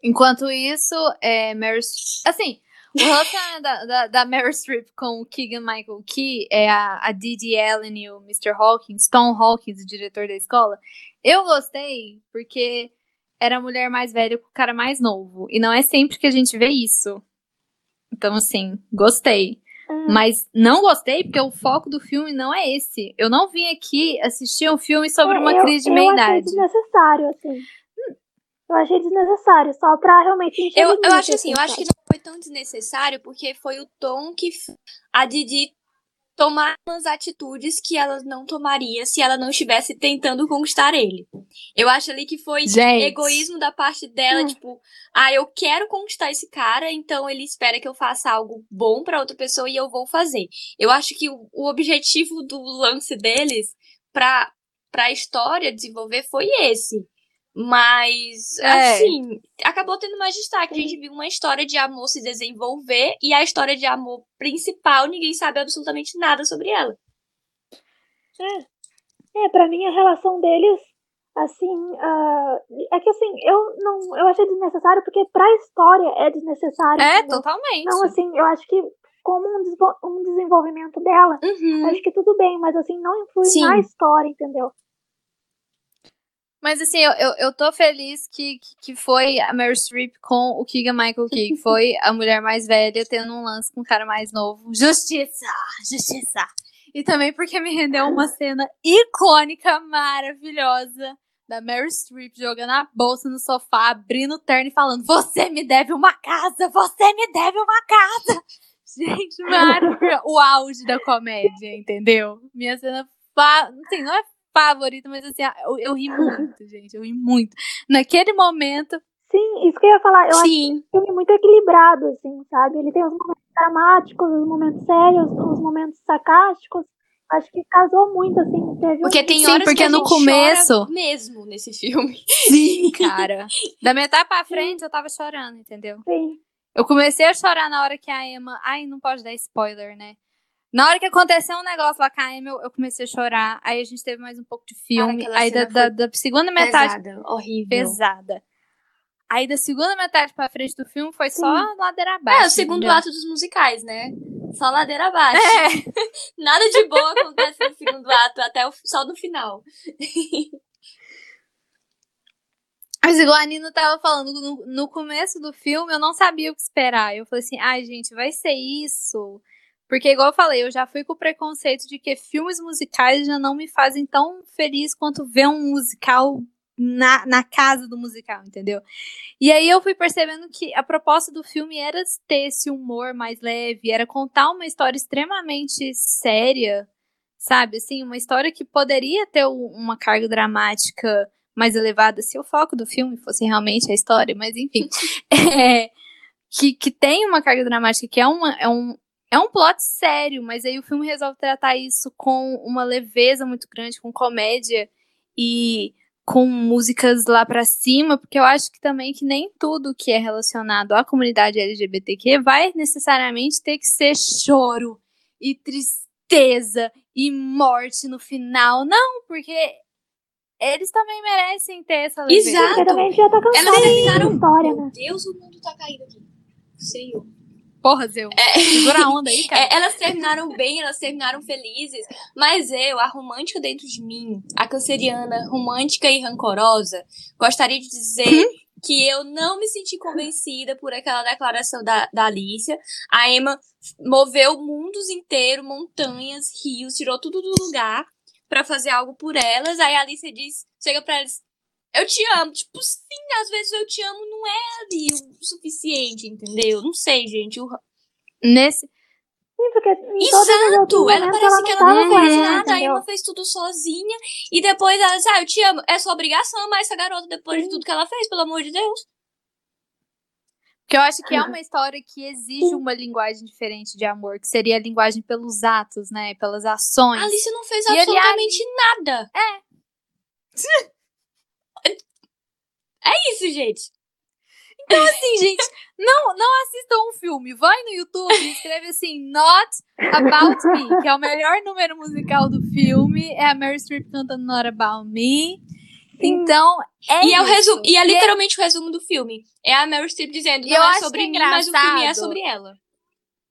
Enquanto isso, é, Streep. Assim, o relacionamento da, da, da Meryl Streep com o Keegan Michael Key é a, a Didi Allen e o Mr. Hawkins, Tom Hawkins, o diretor da escola. Eu gostei porque era a mulher mais velha com o cara mais novo. E não é sempre que a gente vê isso. Então, assim, gostei. Hum. Mas não gostei porque o foco do filme não é esse. Eu não vim aqui assistir um filme sobre É, uma eu, crise de eu achei meia-idade. desnecessário, assim. Eu achei desnecessário, só pra realmente encher Eu, eu acho assim, eu acho que não foi tão desnecessário, porque foi o tom que a Didi tomar umas atitudes que ela não tomaria se ela não estivesse tentando conquistar ele. Eu acho ali que foi Gente. egoísmo da parte dela, Hum. tipo, ah, eu quero conquistar esse cara, então ele espera que eu faça algo bom pra outra pessoa e eu vou fazer. Eu acho que o, o objetivo do lance deles pra, pra história desenvolver foi esse. Mas, É. assim, acabou tendo mais destaque. A gente viu uma história de amor se desenvolver e a história de amor principal, ninguém sabe absolutamente nada sobre ela. É, pra mim a relação deles, assim, ah, é que assim, eu não, eu achei desnecessário porque pra história é desnecessário. É, entendeu? totalmente. Então, assim, eu acho que como um, um desenvolvimento dela, Uhum. acho que tudo bem, mas assim, não influi Sim. na história, entendeu? Mas assim, eu, eu, eu tô feliz que, que foi a Meryl Streep com o Keegan Michael Key, que foi a mulher mais velha tendo um lance com o cara mais novo. Justiça! Justiça! E também porque me rendeu uma cena icônica, maravilhosa, da Meryl Streep jogando a bolsa no sofá, abrindo o terno e falando: Você me deve uma casa! Você me deve uma casa! Gente, maravilhoso! o auge da comédia, entendeu? Minha cena. Assim, não é favorita, mas assim, eu, eu ri muito, [LAUGHS] gente. Eu ri muito. Naquele momento. Sim, isso que eu ia falar. Eu Sim. acho um filme muito equilibrado, assim, sabe? Ele tem os momentos dramáticos, os momentos sérios, os momentos sarcásticos. Acho que casou muito, assim. Teve Porque um... tem Sim, horas porque que a no gente começo- chora mesmo nesse filme. Sim, [LAUGHS] cara. Da metade pra frente eu tava chorando, entendeu? Sim. Eu comecei a chorar na hora que a Emma. Ai, não pode dar spoiler, né? Na hora que aconteceu um negócio lá com a Emma, eu, eu comecei a chorar. Aí a gente teve mais um pouco de filme. aquela Aí da, da, da segunda metade Pesada, horrível. pesada. Aí da segunda metade pra frente do filme foi só ladeira É, abaixo. o segundo ato dos musicais, né? Só ladeira abaixo. É, [LAUGHS] Nada de boa acontece no segundo ato, até o, só no final. [LAUGHS] mas igual a Nina tava falando, no, no começo do filme eu não sabia o que esperar. Eu falei assim, ai gente, vai ser isso. Porque igual eu falei, eu já fui com o preconceito de que filmes musicais já não me fazem tão feliz quanto ver um musical na, na casa do musical, entendeu? E aí eu fui percebendo que a proposta do filme era ter esse humor mais leve, era contar uma história extremamente séria, sabe? Assim, uma história que poderia ter um- uma carga dramática mais elevada se o foco do filme fosse realmente a história, mas enfim. [LAUGHS] É, que, que tem uma carga dramática, que é, uma, é, um, é um plot sério, mas aí o filme resolve tratar isso com uma leveza muito grande, com comédia e com músicas lá pra cima, porque eu acho que também que nem tudo que é relacionado à comunidade LGBTQ vai necessariamente ter que ser choro e tristeza e morte no final. Não, porque eles também merecem ter essa leveza. Exato. Porque também a gente já tá cansado Elas terminaram. história, Meu né? Deus, o mundo tá caído aqui. Senhor. Porra, Zeu. Segura a onda aí, [LAUGHS] cara. É, elas terminaram bem, elas terminaram felizes, mas eu, a romântica dentro de mim, a canceriana romântica e rancorosa, gostaria de dizer que eu não me senti convencida por aquela declaração da, da Alicia. A Emma moveu mundos inteiros, montanhas, rios, tirou tudo do lugar pra fazer algo por elas. Aí a Alicia diz, chega pra elas, eu te amo. Tipo, sim, às vezes eu te amo não é ali o suficiente, entendeu? Não sei, gente. O Nesse. Sim, porque Exato! Ela parece ela que não ela não com nada, ele, a entendeu? Emma fez tudo sozinha e depois ela diz, ah, eu te amo. É sua obrigação amar essa garota depois de tudo que ela fez, pelo amor de Deus. Porque eu acho que é uma história que exige uma linguagem diferente de amor, que seria a linguagem pelos atos, né? Pelas ações. A Alice não fez E, aliás, absolutamente nada. É. [LAUGHS] É isso, gente. assim, gente, não, não assistam um filme. Vai no YouTube e escreve assim, Not About Me, que é o melhor número musical do filme. É a Mary Streep cantando Not About Me. Então, é E é, o isso. resumo, e é literalmente o resumo do filme. É a Meryl Streep dizendo, não eu é sobre é mim, mas o filme é sobre ela.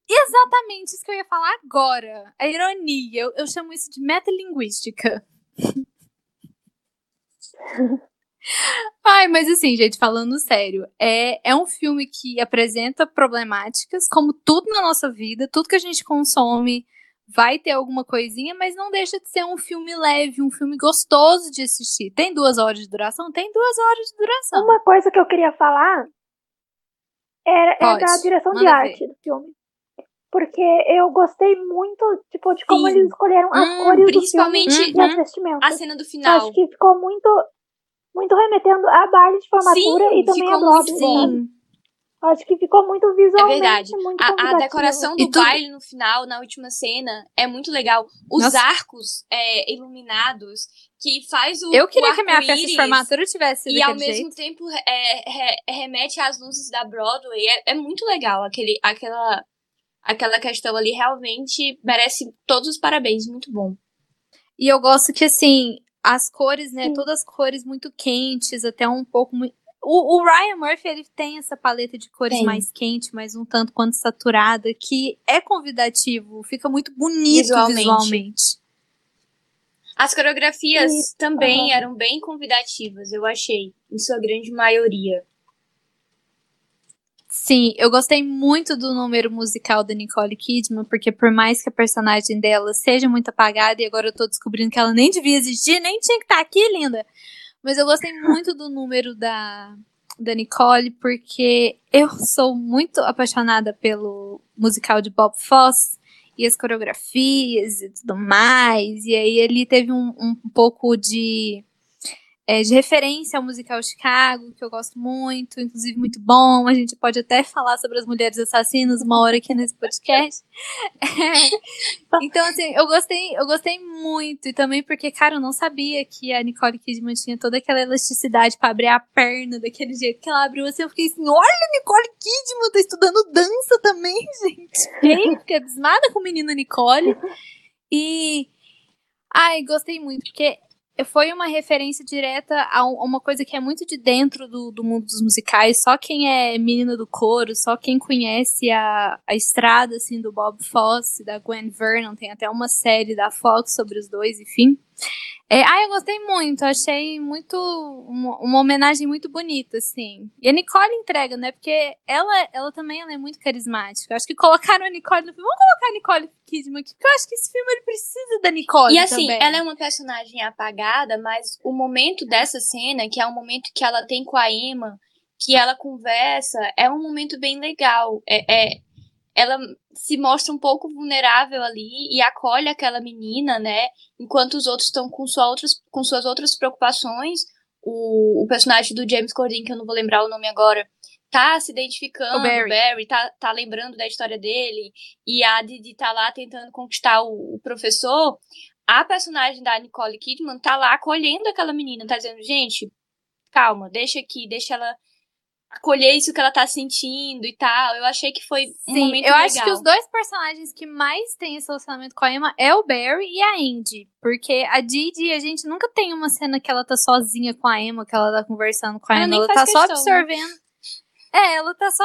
Exatamente isso que eu ia falar agora. A ironia. Eu, eu chamo isso de metalinguística. [LAUGHS] Ai, mas assim, gente, falando sério, é, é um filme que apresenta problemáticas, como tudo na nossa vida, tudo que a gente consome vai ter alguma coisinha, mas não deixa de ser um filme leve, um filme gostoso de assistir. Tem duas horas de duração? Tem duas horas de duração. Uma coisa que eu queria falar era, é da direção de arte do filme. Porque eu gostei muito, tipo, de como Sim. eles escolheram as Hum, cores do filme e as Uhum. vestimentas. a cena do Eu final. Acho que ficou muito, muito remetendo a baile de formatura Sim, e também a sabe? Sim. Acho que ficou muito visualmente verdade. muito A, a decoração do baile no final, na última cena, é muito legal. Os Nossa. arcos é, iluminados, que faz o Eu queria o que a minha festa de formatura tivesse E ao mesmo jeito. tempo é, re- remete às luzes da Broadway. É, é muito legal. Aquele, aquela, aquela questão ali realmente merece todos os parabéns. Muito bom. E eu gosto que, assim, as cores, né? Sim. Todas as cores muito quentes, até um pouco. O, o Ryan Murphy, ele tem essa paleta de cores Tem. mais quente, mas um tanto quanto saturada, que é convidativo, fica muito bonito Visualmente. visualmente. As coreografias Isso. também uhum. eram bem convidativas, eu achei, em sua grande maioria. Sim, eu gostei muito do número musical da Nicole Kidman, porque por mais que a personagem dela seja muito apagada, e agora eu tô descobrindo que ela nem devia existir, nem tinha que estar tá aqui, linda. Mas eu gostei [LAUGHS] muito do número da, da Nicole, porque eu sou muito apaixonada pelo musical de Bob Fosse e as coreografias e tudo mais. E aí ele teve um, um pouco de é, de referência ao musical Chicago, que eu gosto muito, inclusive muito bom. A gente pode até falar sobre as mulheres assassinas uma hora aqui nesse podcast. É, [LAUGHS] então, assim, eu gostei, eu gostei muito. E também porque, cara, eu não sabia que a Nicole Kidman tinha toda aquela elasticidade para abrir a perna daquele jeito que ela abriu. Assim, eu fiquei assim, olha, Nicole Kidman tá estudando dança também, [LAUGHS] gente. Fiquei, fiquei abismada com a menina Nicole. E... Ai, gostei muito, porque foi uma referência direta a uma coisa que é muito de dentro do, do mundo dos musicais. Só quem é menina do coro, só quem conhece a, a estrada assim do Bob Fosse, da Gwen Vernon, tem até uma série da Fox sobre os dois, enfim. É, ah, eu gostei muito, achei muito uma, uma, homenagem muito bonita, assim. E a Nicole entrega, né? Porque ela, ela também ela é muito carismática. Acho que colocaram a Nicole no filme. Vamos colocar a Nicole Kidman aqui, porque eu acho que esse filme ele precisa da Nicole. E assim, também. ela é uma personagem apagada, mas o momento dessa cena, que é um momento que ela tem com a Emma, que ela conversa, é um momento bem legal. É, é ela se mostra um pouco vulnerável ali e acolhe aquela menina, né? Enquanto os outros estão com, sua outras, com suas outras preocupações. O, o personagem do James Corden, que eu não vou lembrar o nome agora, tá se identificando, o Barry, Barry tá, tá lembrando da história dele, e a Didi tá lá tentando conquistar o, o professor. A personagem da Nicole Kidman tá lá acolhendo aquela menina, tá dizendo, gente, calma, deixa aqui, deixa ela acolher isso que ela tá sentindo e tal. Eu achei que foi um Sim, momento eu legal. acho que os dois personagens que mais têm esse relacionamento com a Emma é o Barry e a Indy. Porque a Didi, a gente nunca tem uma cena que ela tá sozinha com a Emma, que ela tá conversando com a ela Emma. Ela tá questão, só né? absorvendo. Né? É, ela tá só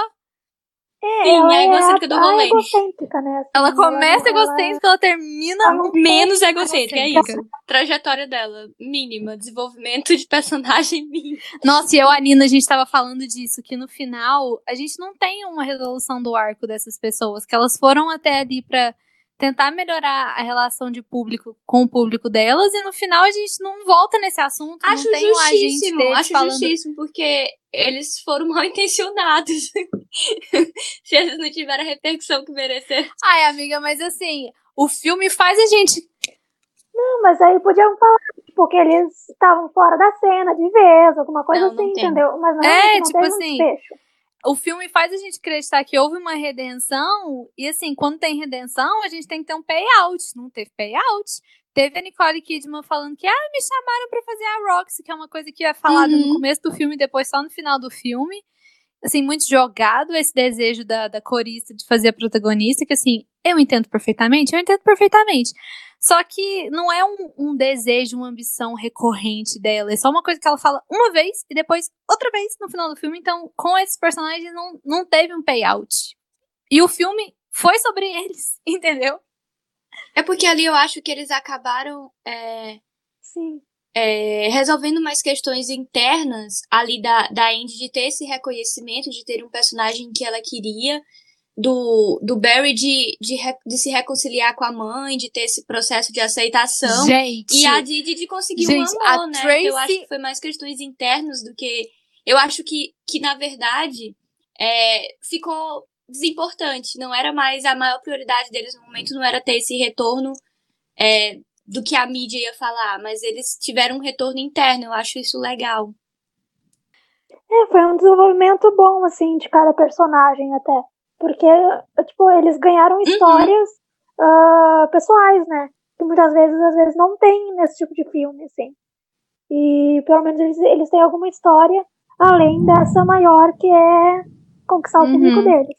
é, Sim, ela é a egocêntrica do rolê. Egocêntrica, né? Assim, ela começa ela, egocêntrica, ela, ela termina ela menos egocêntrica, é isso. Trajetória dela, mínima. Desenvolvimento de personagem [LAUGHS] mínimo. Nossa, e eu, a Nina, a gente tava falando disso, que no final, a gente não tem uma resolução do arco dessas pessoas, que elas foram até ali pra tentar melhorar a relação de público com o público delas e no final a gente não volta nesse assunto. Acho não tem justíssimo, um acho falando... justíssimo, porque eles foram mal [LAUGHS] intencionados. Se eles não tiveram a repercussão que mereceram. Ai, amiga, mas assim, o filme faz a gente. Não, mas aí podiam falar, porque eles estavam fora da cena de vez, alguma coisa não, assim, não entendeu? Mas não, é, não tipo assim. Um o filme faz a gente acreditar que houve uma redenção, e assim, quando tem redenção, a gente tem que ter um payout. Não teve payout. Teve a Nicole Kidman falando que, ah, me chamaram para fazer a Roxy, que é uma coisa que é falada uhum. no começo do filme e depois só no final do filme. Assim, muito jogado esse desejo da, da corista de fazer a protagonista, que assim, eu entendo perfeitamente, eu entendo perfeitamente. Só que não é um, um, desejo, uma ambição recorrente dela. É só uma coisa que ela fala uma vez e depois outra vez no final do filme. Então, com esses personagens, não, não teve um payout. E o filme foi sobre eles, [LAUGHS] entendeu? É porque ali eu acho que eles acabaram. É... Sim. É, resolvendo mais questões internas ali da, da Andy de ter esse reconhecimento, de ter um personagem que ela queria, do, do Barry de, de, de, se reconciliar com a mãe, de ter esse processo de aceitação. Gente, e a Didi de conseguir gente, um amor, né? Tracy... Eu acho que foi mais questões internas do que. Eu acho que, que na verdade, é, ficou desimportante. Não era mais a maior prioridade deles no momento, não era ter esse retorno é, do que a mídia ia falar, mas eles tiveram um retorno interno. Eu acho isso legal. É, foi um desenvolvimento bom, assim, de cada personagem até. Porque, tipo, eles ganharam uhum. histórias uhum. uh, pessoais, né? Que muitas vezes, às vezes, não tem nesse tipo de filme, assim. E pelo menos eles, eles têm alguma história além dessa maior que é conquistar o uhum. público deles.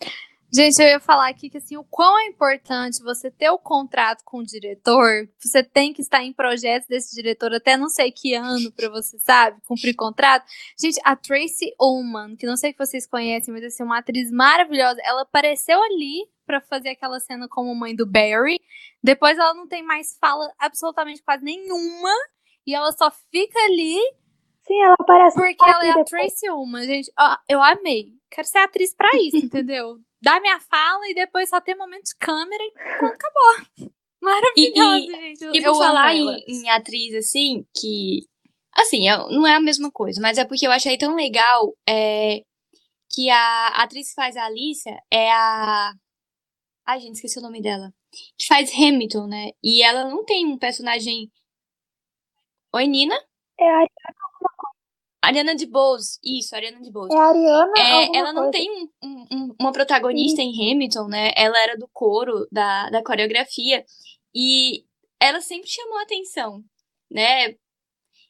Gente, eu ia falar aqui que assim, o quão é importante você ter o contrato com o diretor, você tem que estar em projetos desse diretor até não sei que ano para você, sabe, cumprir contrato. Gente, a Tracy Ullman, que não sei que vocês conhecem, mas assim, uma atriz maravilhosa, ela apareceu ali para fazer aquela cena como mãe do Barry. Depois ela não tem mais fala absolutamente quase nenhuma. E ela só fica ali. Sim, ela aparece. Porque ela é a Tracy Ullman, gente. Ó, eu amei. Quero ser atriz pra isso, [LAUGHS] entendeu? Dá minha fala e depois só ter momento de câmera e pronto, acabou. [LAUGHS] Maravilhosa, e, gente. E por falar em, em, atriz, assim, que. Assim, não é a mesma coisa, mas é porque eu achei tão legal é, que a atriz que faz a Alicia é a. Ai, gente, esqueci o nome dela. Que faz Hamilton, né? E ela não tem um personagem. Oi, Nina? É a Ariana Ariana de Bose, isso, Ariana de Bose. É a Ariana. É, ela não tem um, um, uma protagonista Sim. em Hamilton, né? Ela era do coro, da, da coreografia. E ela sempre chamou atenção, né?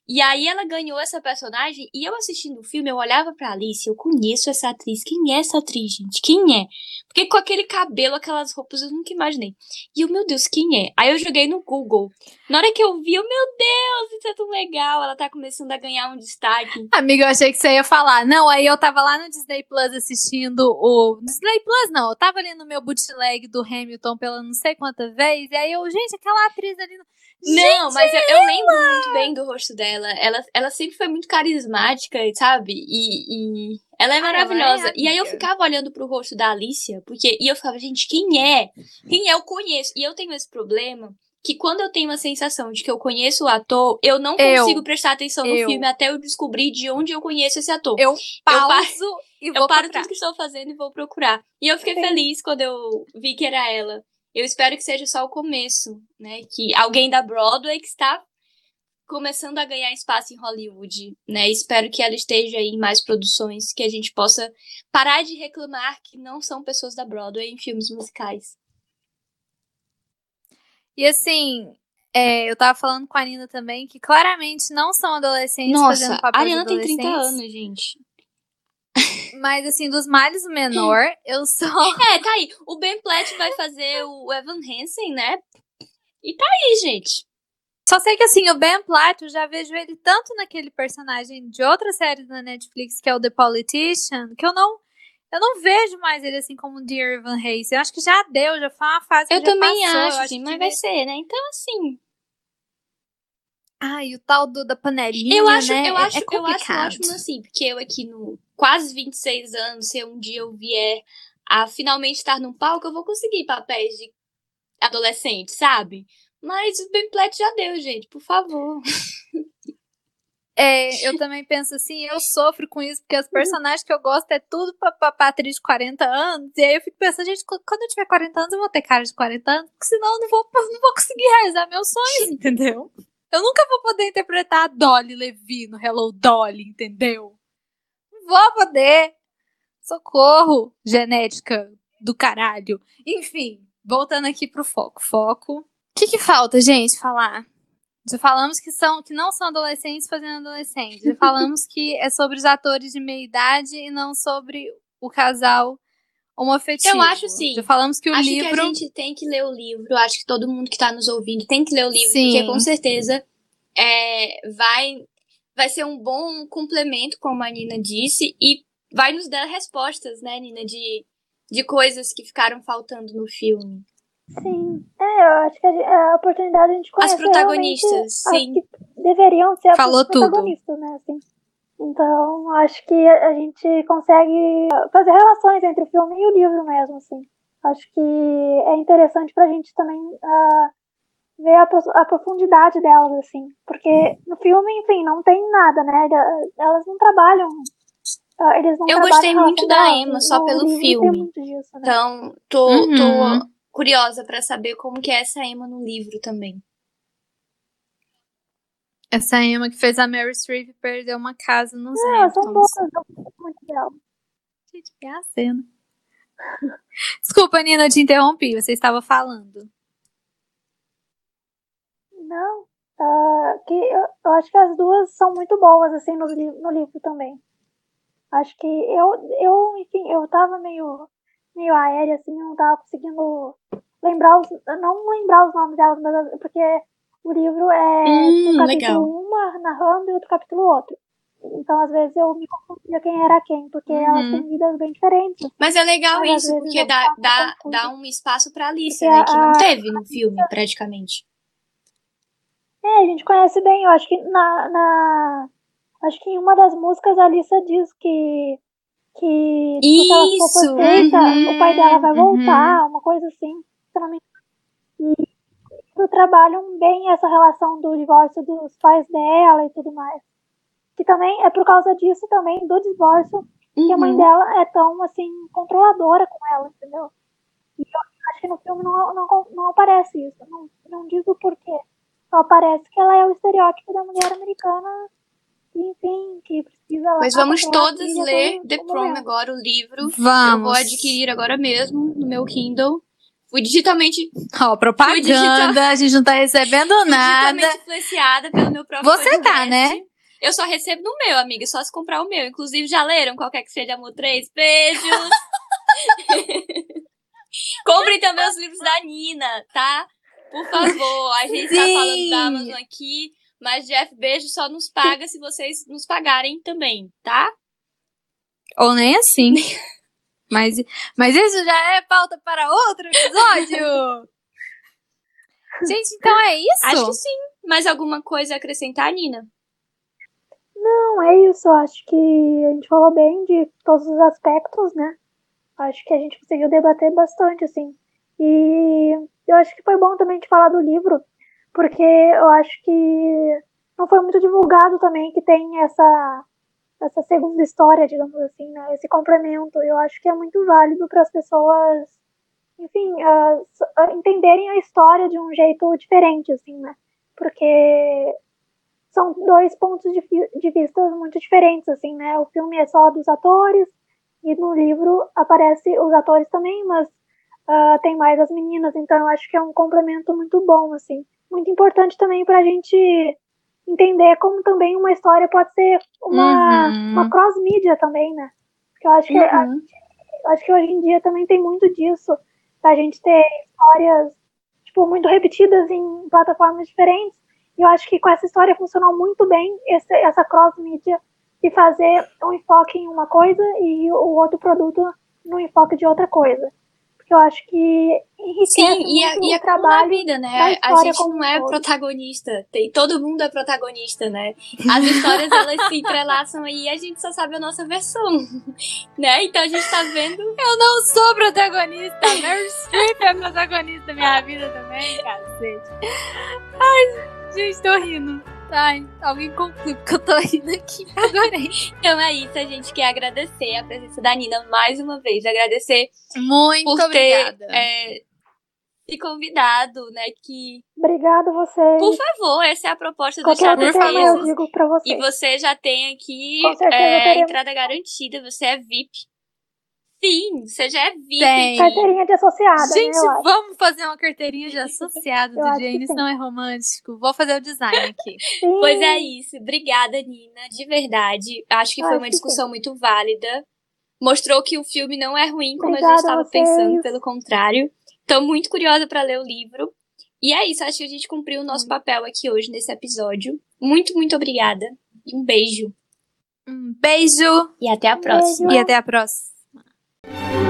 E aí ela ganhou essa personagem e eu assistindo o filme, eu olhava pra Alice, eu conheço essa atriz. Quem é essa atriz, gente? Quem é? Porque com aquele cabelo, aquelas roupas, eu nunca imaginei. E eu, meu Deus, quem é? Aí eu joguei no Google. Na hora que eu vi, eu, meu Deus, isso é tão legal. Ela tá começando a ganhar um destaque. Amiga, eu achei que você ia falar. Não, aí eu tava lá no Disney Plus assistindo o. Disney Plus não, eu tava ali no meu bootleg do Hamilton pela não sei quanta vez. E aí eu, gente, aquela atriz ali. Não, Gente, mas eu, eu, lembro muito bem do rosto dela. Ela, ela sempre foi muito carismática, sabe? E, e ela é maravilhosa. Ela é e aí eu ficava olhando pro rosto da Alicia, porque e eu ficava, gente, quem é? Quem é? Eu conheço. E eu tenho esse problema que quando eu tenho a sensação de que eu conheço o ator, eu não Eu. consigo prestar atenção no Eu. filme até eu descobrir de onde eu conheço esse ator. Eu pauso paro- [LAUGHS] e vou Eu paro procurar. tudo que estou fazendo e vou procurar. E eu fiquei Sim. feliz quando eu vi que era ela. Eu espero que seja só o começo, né? Que alguém da Broadway que está começando a ganhar espaço em Hollywood, né? Espero que ela esteja aí em mais produções, que a gente possa parar de reclamar que não são pessoas da Broadway em filmes musicais. E assim, é, eu tava falando com a Nina também que claramente não são adolescentes fazendo Nossa, papel a Ariana tem 30 adolescentes, anos, gente. Mas assim, dos males o menor, [LAUGHS] eu só. É, tá aí. O Ben Platt vai fazer o Evan Hansen, né? E tá aí, gente. Só sei que assim, o Ben Platt, eu já vejo ele tanto naquele personagem de outra série da Netflix, que é o The Politician, que eu não. Eu não vejo mais ele assim como Dear Evan Hansen. Eu acho que já deu, já foi uma fase que Eu já também passou. acho, eu acho sim, que mas vai ser, né? Então, assim. Ai, o tal do, da panelinha, Eu acho, né? eu é- acho, é eu acho complicado. ótimo assim, porque eu aqui no quase 26 anos, se um dia eu vier a finalmente estar num palco, eu vou conseguir papéis de adolescente, sabe? Mas o Ben Platt já deu, gente, por favor. É, eu também penso assim, eu sofro com isso, porque os personagens que eu gosto é tudo pra, pra, pra atriz de 40 anos. E aí eu fico pensando, gente, qu- quando eu tiver 40 anos, eu vou ter cara de 40 anos, porque senão eu não vou, não vou conseguir realizar meus sonhos, [LAUGHS] entendeu? Eu nunca vou poder interpretar a Dolly Levi no Hello Dolly, entendeu? Não vou poder. Socorro, genética do caralho. Enfim, voltando aqui pro foco. Foco. O que, que falta, gente, falar? Já falamos que, são, que não são adolescentes fazendo adolescentes. Já falamos que é sobre os atores de meia idade e não sobre o casal homoafetivo. Eu acho sim. Já falamos que o acho livro. que a gente tem que ler o livro. Acho que todo mundo que tá nos ouvindo tem que ler o livro, Sim. porque com certeza é, vai, vai ser um bom complemento, como a Nina disse, e vai nos dar respostas, né, Nina, de, de coisas que ficaram faltando no filme. Sim. É, eu acho que a, a oportunidade de a gente As conhecer protagonistas, sim. as que deveriam ser Falou as tudo. protagonistas, né? Assim. Então, acho que a a gente consegue fazer relações entre o filme e o livro mesmo, assim. Acho que é interessante pra gente também ah, ver a, a profundidade delas, assim. Porque no filme, enfim, não tem nada, né? Elas não trabalham. ah, Eles não Eu trabalham gostei muito da. Emma só pelo filme. Disso, né? Então, tô, Uhum. tô curiosa pra saber como que é essa Emma no livro também. Essa Emma que fez a Mary Streep perder uma casa nos Não, elas são Hamptons. boas, eu gosto muito delas. Gente, que é a cena. [LAUGHS] Desculpa, Nina, eu te interrompi. Você estava falando. Não, ah, que eu, eu acho que as duas são muito boas, assim, no, li- no livro também. Acho que eu, eu, enfim, eu tava meio, meio aérea, assim, eu não tava conseguindo lembrar os, não lembrar os nomes delas, mas porque o livro é Hum, um capítulo legal. uma narrando e outro capítulo outro. Então, às vezes, eu me confundia quem era quem, porque uhum. elas têm vidas bem diferentes. Mas é legal Mas, isso, porque dá, dá, dá um espaço pra Alice, né? Que não teve no filme, praticamente. É, a gente conhece bem, eu acho que na, na acho que em uma das músicas a Alissa diz que que se ela for perfeita, uhum, o pai dela vai voltar, uhum. uma coisa assim. E trabalham bem essa relação do divórcio dos pais dela e tudo mais. Que também é por causa disso também, do divórcio, uhum. que a mãe uhum. dela é tão, assim, controladora com ela, entendeu? E eu acho que no filme não, não, não aparece isso. Não, não diz o porquê. Só parece que ela é o estereótipo da mulher americana, enfim, que precisa. Pois vamos todas ler The Prom agora, o livro. Vamos. Eu vou adquirir agora mesmo no meu Kindle. Fui digitalmente. Ó, oh, propaganda, digital... a gente não tá recebendo nada. Digitalmente influenciada pelo meu próprio Você podcast. tá, né? Eu só recebo no meu, amiga, só se comprar o meu. Inclusive, já leram qualquer que seja Amor 3? Beijos! [LAUGHS] Comprem também os livros da Nina, tá? Por favor, a gente Sim. tá falando da Amazon aqui, mas Jeff Beijo só nos paga se vocês nos pagarem também, tá? Ou nem assim. [LAUGHS] mas, mas isso já é pauta para outro episódio! [LAUGHS] gente, então é isso? Acho que sim. Mais alguma coisa a acrescentar, Nina? Não, é isso. Acho que a gente falou bem de todos os aspectos, né? Acho que a gente conseguiu debater bastante, assim. E eu acho que foi bom também de falar do livro, porque eu acho que não foi muito divulgado também que tem essa essa segunda história, digamos assim, né? Esse complemento. Eu acho que é muito válido para as pessoas, enfim, uh, entenderem a história de um jeito diferente, assim, né? Porque são dois pontos de, de vista muito diferentes, assim, né? O filme é só dos atores e no livro aparece os atores também, mas uh, tem mais as meninas, então eu acho que é um complemento muito bom, assim. Muito importante também para a gente entender como também uma história pode ser uma, uhum. uma cross-mídia também, né? Porque eu acho que, uhum. a, acho que hoje em dia também tem muito disso, da gente ter histórias, tipo, muito repetidas em plataformas diferentes, e eu acho que com essa história funcionou muito bem esse, essa cross-mídia de fazer um enfoque em uma coisa e o outro produto no enfoque de outra coisa que eu acho que enriquece Sim, e a, e a trabalho vida, né? A gente não é todo. protagonista, tem, todo mundo é protagonista, né? As histórias elas se entrelaçam aí e a gente só sabe a nossa versão, [LAUGHS] né? Então a gente tá vendo. Eu não sou protagonista, Meryl Streep é protagonista da minha vida também, cacete. Ai, gente, tô rindo. Ai, alguém conclui, porque eu tô rindo aqui. [LAUGHS] Adorei. então é isso, a gente quer agradecer a presença da Nina mais uma vez. Agradecer Muito por obrigada. ter é, se convidado, né? Que. Obrigada você. Por favor, essa é a proposta do Chá das eu digo pra você. E você já tem aqui é, a entrada garantida, você é VIP. Sim, você já é VIP. Tem. Carteirinha de associada. Né, Gente, né, vamos fazer uma carteirinha de [LAUGHS] associado do James, não é romântico. Vou fazer o design aqui. [LAUGHS] Sim. Pois é isso. Obrigada, Nina, de verdade. Acho que foi uma discussão sim. muito válida. Mostrou que o filme não é ruim como Obrigada a gente estava pensando, pelo contrário. Estou muito curiosa para ler o livro. E é isso, acho que a gente cumpriu o nosso papel aqui hoje nesse episódio. Muito, muito obrigada. E um beijo. Um beijo. E até a próxima. Beijo. E até a próxima. Thank you.